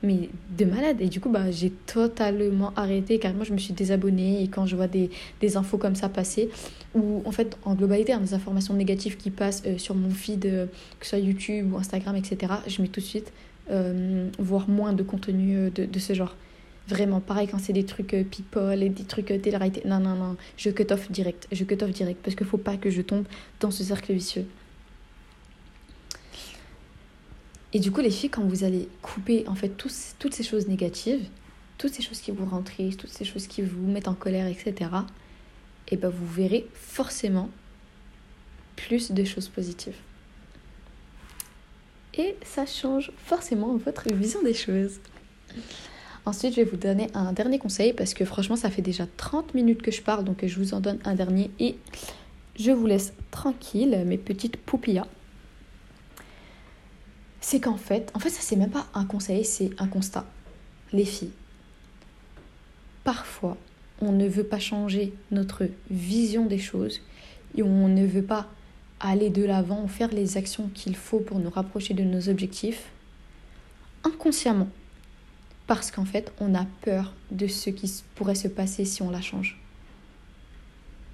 Mais de malade. Et du coup, bah, j'ai totalement arrêté. Carrément, je me suis désabonnée. Et quand je vois des, des infos comme ça passer, ou en fait, en globalité, hein, des informations négatives qui passent euh, sur mon feed, euh, que ce soit YouTube ou Instagram, etc., je mets tout de suite voir moins de contenu de, de, ce genre. Vraiment, pareil quand c'est des trucs people et des trucs télé-réalité. Non, non, non, je cut off direct. Je cut off direct parce qu'il faut pas que je tombe dans ce cercle vicieux. Et du coup, les filles, quand vous allez couper en fait toutes ces choses négatives, toutes ces choses qui vous rendent triste, toutes ces choses qui vous mettent en colère, etc., et eh ben vous verrez forcément plus de choses positives. Et ça change forcément votre vision des choses. Ensuite, je vais vous donner un dernier conseil parce que franchement, ça fait déjà 30 minutes que je parle, donc je vous en donne un dernier et je vous laisse tranquille, mes petites poupillas c'est qu'en fait, en fait, ça c'est même pas un conseil, c'est un constat. Les filles, parfois, on ne veut pas changer notre vision des choses et on ne veut pas aller de l'avant, faire les actions qu'il faut pour nous rapprocher de nos objectifs inconsciemment. Parce qu'en fait, on a peur de ce qui pourrait se passer si on la change.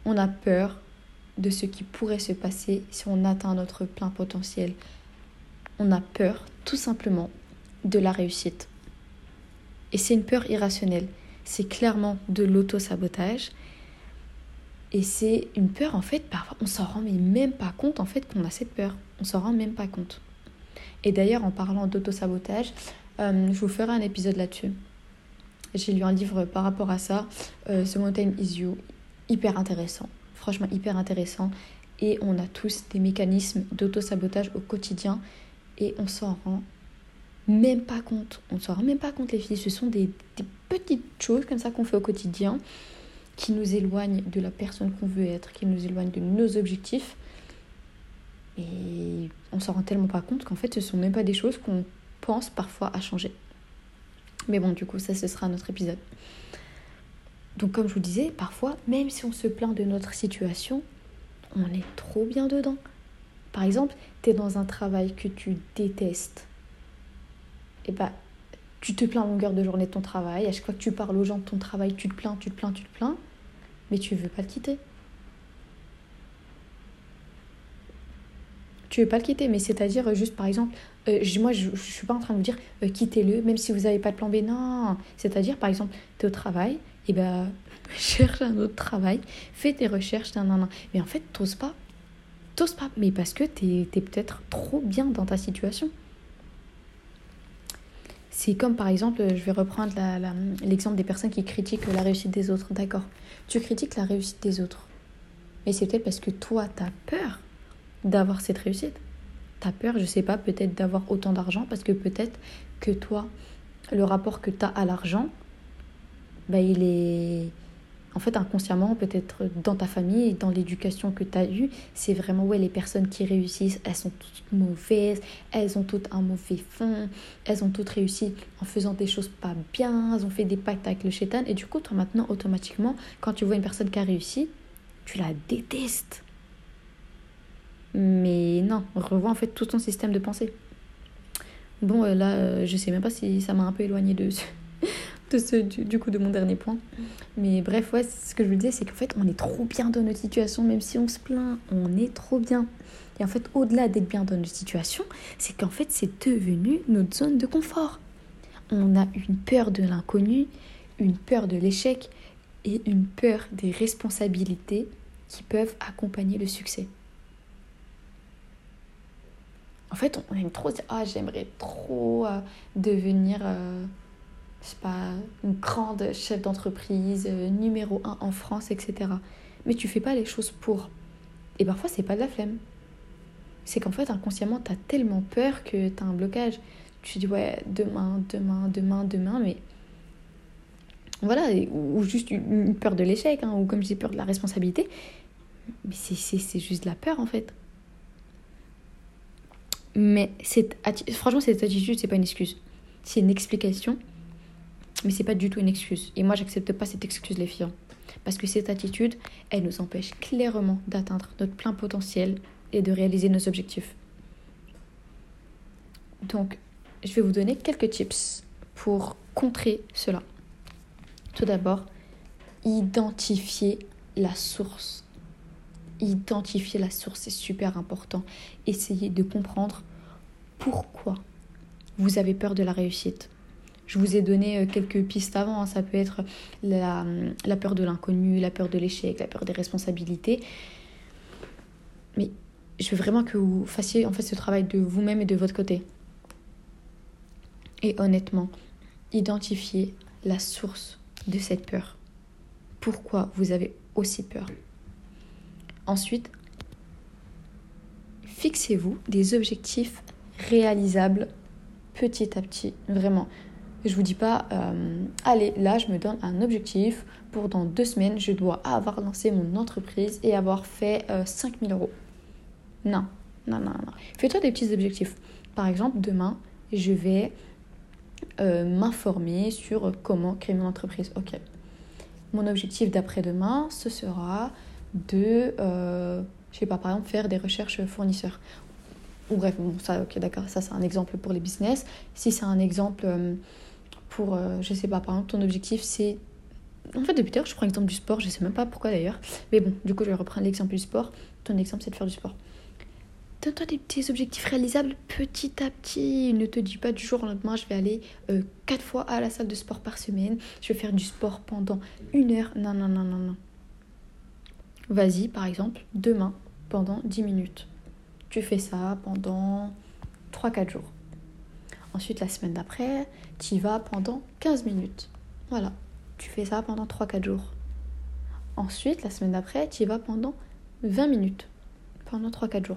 On a peur de ce qui pourrait se passer si on atteint notre plein potentiel, on a peur tout simplement de la réussite. Et c'est une peur irrationnelle. C'est clairement de l'auto-sabotage. Et c'est une peur, en fait, parfois on s'en rend même pas compte, en fait, qu'on a cette peur. On s'en rend même pas compte. Et d'ailleurs, en parlant d'auto-sabotage, euh, je vous ferai un épisode là-dessus. J'ai lu un livre par rapport à ça, euh, The Mountain Is You, hyper intéressant. Franchement, hyper intéressant. Et on a tous des mécanismes d'auto-sabotage au quotidien et on s'en rend même pas compte. On s'en rend même pas compte les filles. Ce sont des, petites choses comme ça qu'on fait au quotidien qui nous éloignent de la personne qu'on veut être, qui nous éloignent de nos objectifs. Et on s'en rend tellement pas compte qu'en fait ce sont même pas des choses qu'on pense parfois à changer. Mais bon, du coup, ça ce sera notre épisode. Donc comme je vous disais, parfois, même si on se plaint de notre situation, on est trop bien dedans. Par exemple, tu es dans un travail que tu détestes. Et bah, tu te plains longueur de journée de ton travail. À chaque fois que tu parles aux gens de ton travail, tu te plains, tu te plains, tu te plains. Mais tu veux pas le quitter. Tu veux pas le quitter, mais c'est-à-dire euh, juste par exemple, euh, moi je, ne suis pas en train de vous dire euh, quittez-le, même si vous n'avez pas de plan B. Non, c'est-à-dire par exemple, tu es au travail, et ben cherche un autre travail, fais tes recherches, nan, nan, nan. mais en fait, t'oses pas mais parce que tu es, peut-être trop bien dans ta situation. C'est comme par exemple, je vais reprendre l'exemple des personnes qui critiquent la réussite des autres. D'accord, tu critiques la réussite des autres. Mais c'est peut-être parce que toi, tu as peur d'avoir cette réussite. Tu as peur, je sais pas, peut-être d'avoir autant d'argent parce que peut-être que toi, le rapport que tu as à l'argent, bah, il est en fait, inconsciemment, peut-être dans ta famille, dans l'éducation que tu as eue, c'est vraiment, ouais, les personnes qui réussissent, elles sont toutes mauvaises, elles ont toutes un mauvais fond, elles ont toutes réussi en faisant des choses pas bien, elles ont fait des pactes avec le chétan. Et du coup, toi, maintenant, automatiquement, quand tu vois une personne qui a réussi, tu la détestes. Mais non, revois en fait tout ton système de pensée. Bon, euh, là, euh, je sais même pas si ça m'a un peu éloigné de de ce, du, coup de mon dernier point. Mais bref, ouais, ce que je veux dire, c'est qu'en fait, on est trop bien dans notre situation, même si on se plaint, on est trop bien. Et en fait, au-delà d'être bien dans notre situation, c'est qu'en fait, c'est devenu notre zone de confort. On a une peur de l'inconnu, une peur de l'échec et une peur des responsabilités qui peuvent accompagner le succès. En fait, on aime trop Ah, j'aimerais trop euh, devenir, euh, je sais pas, une grande chef d'entreprise, euh, numéro un en France, etc. Mais tu fais pas les choses pour. Et parfois, c'est pas de la flemme. C'est qu'en fait, inconsciemment, tu as tellement peur que tu as un blocage. Tu dis Ouais, demain, demain, demain, demain, mais. Voilà, ou juste une peur de l'échec, hein, ou comme dis, peur de la responsabilité. Mais c'est juste de la peur en fait. Mais cette franchement, cette attitude, c'est pas une excuse. C'est une explication, mais c'est pas du tout une excuse. Et moi, j'accepte pas cette excuse, les filles. Hein. Parce que cette attitude, elle nous empêche clairement d'atteindre notre plein potentiel et de réaliser nos objectifs. Donc, je vais vous donner quelques tips pour contrer cela. Tout d'abord, identifier la source identifier la source, c'est super important. Essayez de comprendre pourquoi vous avez peur de la réussite. Je vous ai donné euh, quelques pistes avant. Hein. Ça peut être la, peur de l'inconnu, la peur de l'échec, la peur des responsabilités. Mais je veux vraiment que vous fassiez en fait ce travail de vous-même et de votre côté. Et honnêtement, identifiez la source de cette peur. Pourquoi vous avez aussi peur? Ensuite, fixez-vous des objectifs réalisables petit à petit, vraiment. Je vous dis pas, euh, allez, là, je me donne un objectif pour dans deux semaines, je dois avoir lancé mon entreprise et avoir fait 5000 euh, euros. Non, non, non, non. Fais-toi des petits objectifs. Par exemple, demain, je vais euh, m'informer sur comment créer mon entreprise. Ok. Mon objectif d'après-demain, ce sera de, euh, je sais pas, par exemple, faire des recherches fournisseurs. Ou bref, bon, ça, ok, d'accord, ça c'est un exemple pour les business. Si c'est un exemple euh, pour, euh, je sais pas, par exemple, ton objectif c'est. En fait, depuis tard, je prends l'exemple du sport, je sais même pas pourquoi d'ailleurs. Mais bon, du coup, je vais reprendre l'exemple du sport. Ton exemple, c'est de faire du sport. Donne-toi des petits objectifs réalisables petit à petit. Ne te dis pas du jour au lendemain, je vais aller euh, quatre fois à la salle de sport par semaine. Je vais faire du sport pendant une heure. Non, non, non, non, non. Vas-y, par exemple, demain, pendant 10 minutes. Tu fais ça pendant 3-4 jours. Ensuite, la semaine d'après, tu vas pendant 15 minutes. Voilà, tu fais ça pendant 3-4 jours. Ensuite, la semaine d'après, tu y vas pendant 20 minutes. Pendant 3-4 jours.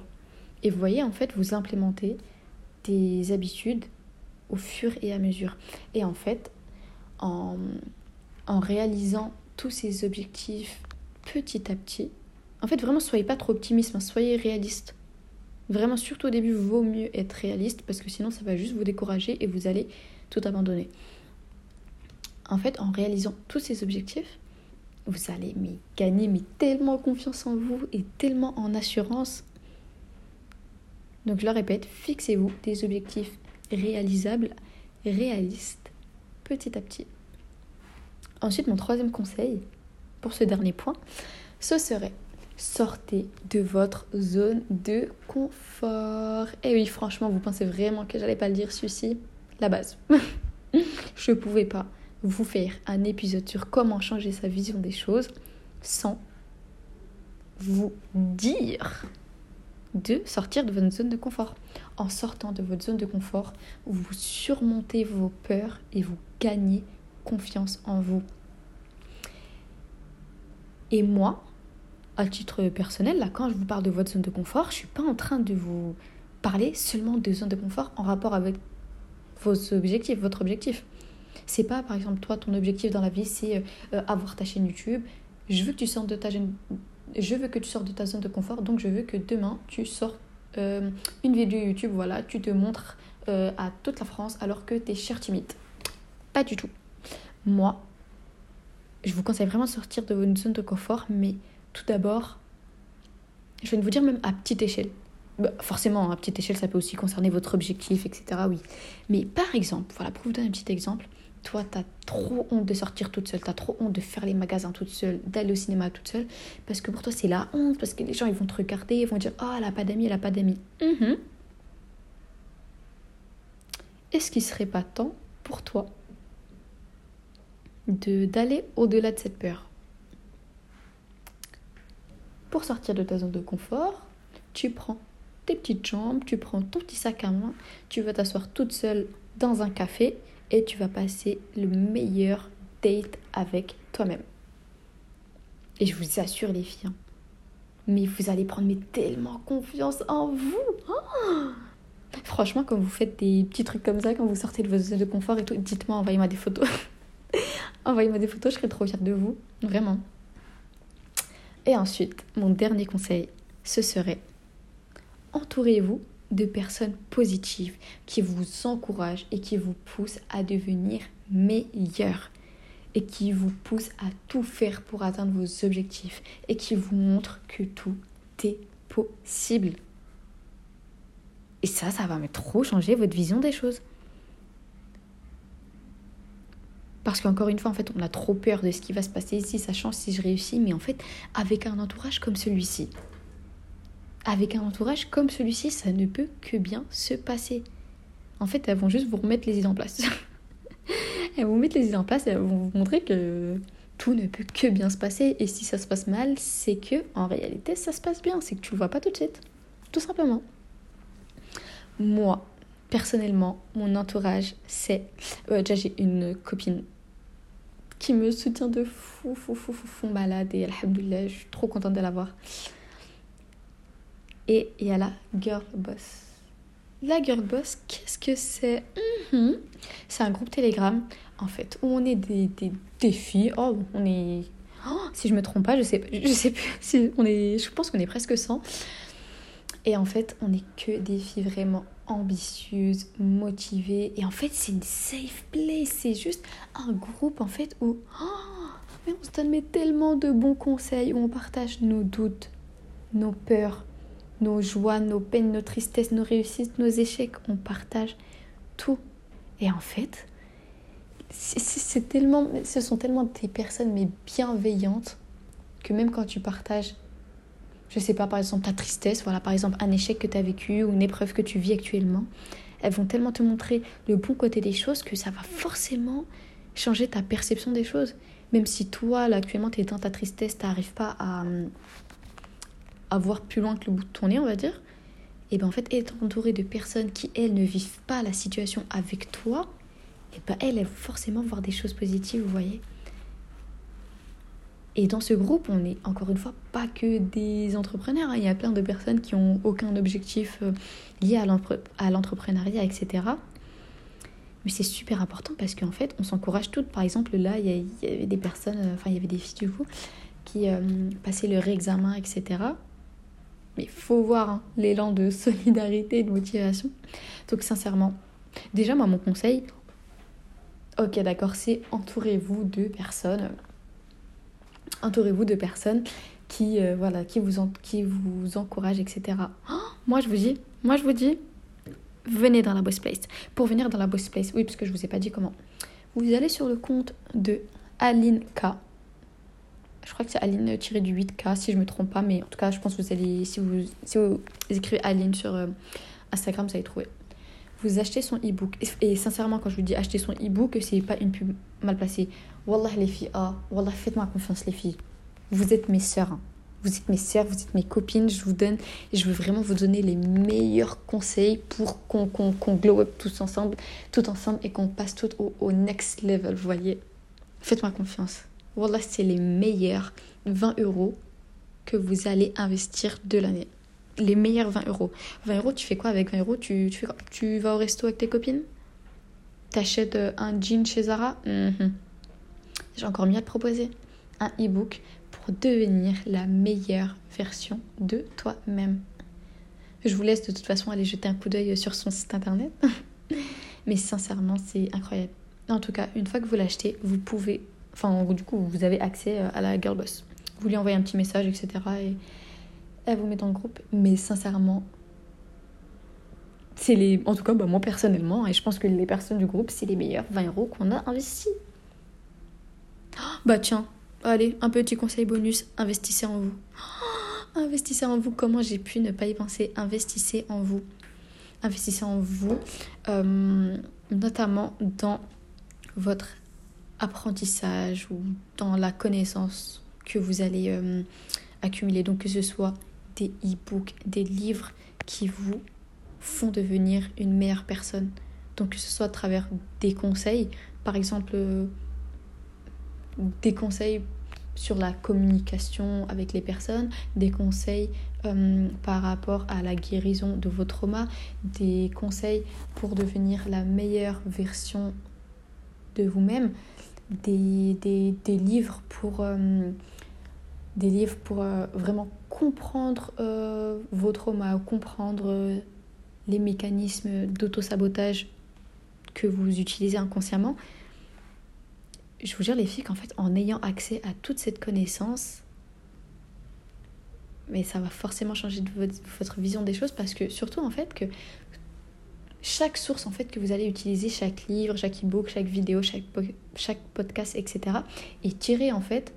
Et vous voyez, en fait, vous implémentez des habitudes au fur et à mesure. Et en fait, en, en réalisant tous ces objectifs petit à petit. En fait, vraiment, soyez pas trop optimiste, hein. soyez réaliste. Vraiment, surtout au début, vaut mieux être réaliste parce que sinon, ça va juste vous décourager et vous allez tout abandonner. En fait, en réalisant tous ces objectifs, vous allez mais, gagner mais tellement confiance en vous et tellement en assurance. Donc, je le répète, fixez-vous des objectifs réalisables, réalistes, petit à petit. Ensuite, mon troisième conseil, pour ce dernier point, ce serait sortez de votre zone de confort. Et oui, franchement, vous pensez vraiment que j'allais pas le dire celui-ci La base. Je pouvais pas vous faire un épisode sur comment changer sa vision des choses sans vous dire de sortir de votre zone de confort. En sortant de votre zone de confort, vous surmontez vos peurs et vous gagnez confiance en vous. Et moi, à titre personnel, là, quand je vous parle de votre zone de confort, je suis pas en train de vous parler seulement de zone de confort en rapport avec vos objectifs, votre objectif. C'est pas, par exemple, toi, ton objectif dans la vie, c'est euh, avoir ta chaîne YouTube. Je veux que tu sortes de ta je veux que zone de confort, donc je veux que demain tu sortes euh, une vidéo YouTube, voilà, tu te montres euh, à toute la France alors que tu es cher timide. Pas du tout. Moi, je vous conseille vraiment de sortir de votre zone de confort, mais tout d'abord, je vais vous dire même à petite échelle. Bah, forcément, à petite échelle, ça peut aussi concerner votre objectif, etc. Oui. Mais par exemple, voilà, pour vous donner un petit exemple, toi, tu as trop honte de sortir toute seule, tu as trop honte de faire les magasins toute seule, d'aller au cinéma toute seule, parce que pour toi, c'est la honte, parce que les gens, ils vont te regarder, ils vont dire Oh, elle a pas d'amis, elle a pas d'amis. Mhm. Est-ce qu'il serait pas temps pour toi d'aller au-delà de cette peur? pour sortir de ta zone de confort, tu prends tes petites jambes, tu prends ton petit sac à main, tu vas t'asseoir toute seule dans un café et tu vas passer le meilleur date avec toi-même. Et je vous assure les filles, hein, mais vous allez prendre tellement confiance en vous. Oh Franchement, quand vous faites des petits trucs comme ça, quand vous sortez de vos zones de confort et tout, dites-moi, envoyez-moi des photos. envoyez-moi des photos, je serai trop fière de vous, vraiment. Et ensuite, mon dernier conseil, ce serait entourez-vous de personnes positives qui vous encouragent et qui vous poussent à devenir meilleur et qui vous poussent à tout faire pour atteindre vos objectifs et qui vous montrent que tout est possible. Et ça, ça va me trop changer votre vision des choses. Parce qu'encore une fois, en fait, on a trop peur de ce qui va se passer si ça change, si je réussis. Mais en fait, avec un entourage comme celui-ci, avec un entourage comme celui-ci, ça ne peut que bien se passer. En fait, elles vont juste vous remettre les idées en place. elles vont mettre les idées en place et elles vont vous montrer que tout ne peut que bien se passer. Et si ça se passe mal, c'est que en réalité, ça se passe bien. C'est que tu le vois pas tout de suite. Tout simplement. Moi, personnellement, mon entourage, c'est. Euh, déjà, j'ai une copine qui me soutient de fou, fou, fou, fou, fou malade. Et alhamdoulilah, je suis trop contente de l'avoir. Et il y a la girl boss. La girl boss, qu'est-ce que c'est? Mhm. C'est un groupe Telegram, en fait, où on est des, des, filles. Oh, on est. Oh, si je me trompe pas, je sais, je sais plus. Si on est, je pense qu'on est presque 100. Et en fait, on n'est que des filles vraiment ambitieuses, motivées. Et en fait, c'est une safe place. C'est juste un groupe, en fait, où oh, mais on se donne tellement de bons conseils, où on partage nos doutes, nos peurs, nos joies, nos peines, nos tristesses, nos réussites, nos échecs. On partage tout. Et en fait, c'est tellement, ce sont tellement des personnes mais bienveillantes que même quand tu partages je sais pas, par exemple ta tristesse, voilà, par exemple un échec que tu as vécu ou une épreuve que tu vis actuellement, elles vont tellement te montrer le bon côté des choses que ça va forcément changer ta perception des choses. Même si toi, actuellement, tu es dans ta tristesse, tu n'arrives pas à, à voir plus loin que le bout de ton nez, on va dire, et bien en fait, être entouré de personnes qui, elles, ne vivent pas la situation avec toi, et ben elles, elles vont forcément voir des choses positives, vous voyez. Et dans ce groupe, on n'est encore une fois pas que des entrepreneurs. Hein. Il y a plein de personnes qui ont aucun objectif euh, lié à l'entrepreneuriat, etc. Mais c'est super important parce qu'en fait, on s'encourage toutes. Par exemple, là, il y, avait des personnes, euh, enfin, il y avait des filles du coup, qui euh, passaient leur examen, etc. Mais il faut voir hein, l'élan de solidarité et de motivation. Donc, sincèrement, déjà, moi, mon conseil, ok, d'accord, c'est entourez-vous de personnes entourez-vous de personnes qui, euh, voilà, qui, vous, encouragent, etc. Oh, moi, je vous dis, moi, je vous dis, venez dans la Boss Place. Pour venir dans la Boss Place, oui, parce que je vous ai pas dit comment. Vous allez sur le compte de Aline K. Je crois que c'est Aline-du-8K, si je me trompe pas, mais en tout cas, je pense que vous allez, si vous, si vous écrivez Aline sur euh, Instagram, vous allez trouver. Vous achetez son e-book. Et, sincèrement, quand je vous dis acheter son e-book, c'est pas une pub mal placée. Wallah, les filles, ah, Wallah, faites-moi confiance, les filles. Vous êtes mes sœurs. Hein. Vous êtes mes sœurs, vous êtes mes copines. Je vous donne, je veux vraiment vous donner les meilleurs conseils pour qu'on qu'on glow up tous ensemble, tout ensemble et qu'on passe tout au, au, next level, vous voyez. Faites-moi confiance. Wallah, c'est les meilleurs 20 euros que vous allez investir de l'année. Les meilleurs 20 euros. 20 euros, tu fais quoi avec 20 euros? Tu, tu, tu vas au resto avec tes copines? T'achètes euh, un jean chez Zara? Mhm j'ai encore mieux à te proposer. Un e-book pour devenir la meilleure version de toi-même. Je vous laisse de toute façon aller jeter un coup d'œil sur son site internet. Mais sincèrement, c'est incroyable. En tout cas, une fois que vous l'achetez, vous pouvez. Enfin, du coup, vous avez accès à la Girl Boss. Vous lui envoyez un petit message, etc. Et elle vous met dans le groupe. Mais sincèrement, c'est les. En tout cas, bah, moi personnellement, et je pense que les personnes du groupe, c'est les meilleurs 20 euros qu'on a investis. Bah tiens, allez, un petit conseil bonus, investissez en vous. investissez en vous, comment j'ai pu ne pas y penser? Investissez en vous. Investissez en vous, euh, notamment dans votre apprentissage ou dans la connaissance que vous allez euh, accumuler. Donc que ce soit des e-books, des livres qui vous font devenir une meilleure personne. Donc que ce soit à travers des conseils, par exemple euh, des conseils sur la communication avec les personnes, des conseils euh, par rapport à la guérison de vos traumas, des conseils pour devenir la meilleure version de vous-même, des, des, livres pour, euh, des livres pour euh, vraiment comprendre vos traumas, comprendre les mécanismes d'auto-sabotage que vous utilisez inconsciemment. Je vous jure les filles qu'en fait en ayant accès à toute cette connaissance, mais ça va forcément changer de votre, vision des choses parce que surtout en fait que chaque source en fait que vous allez utiliser, chaque livre, chaque e-book, chaque vidéo, chaque, chaque podcast, etc. est tiré en fait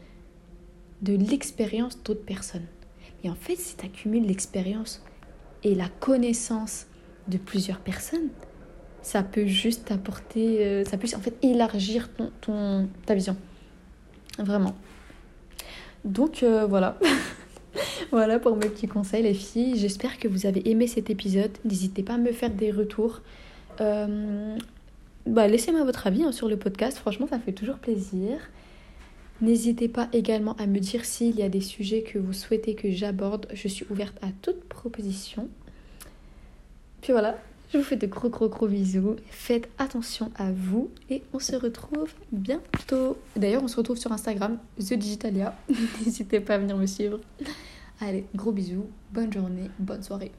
de l'expérience d'autres personnes. Et en fait, si tu accumules l'expérience et la connaissance de plusieurs personnes, ça peut juste t'apporter, euh, ça peut en fait élargir ton, ton ta vision. Vraiment. Donc euh, voilà. voilà pour mes petits conseils les filles. J'espère que vous avez aimé cet épisode. N'hésitez pas à me faire des retours. Euh, bah, Laissez-moi votre avis hein, sur le podcast. Franchement, ça fait toujours plaisir. N'hésitez pas également à me dire s'il y a des sujets que vous souhaitez que j'aborde. Je suis ouverte à toute proposition. Puis voilà, je vous fais de gros gros gros bisous. Faites attention à vous et on se retrouve bientôt. D'ailleurs, on se retrouve sur Instagram, The Digitalia. N'hésitez pas à venir me suivre. Allez, gros bisous, bonne journée, bonne soirée.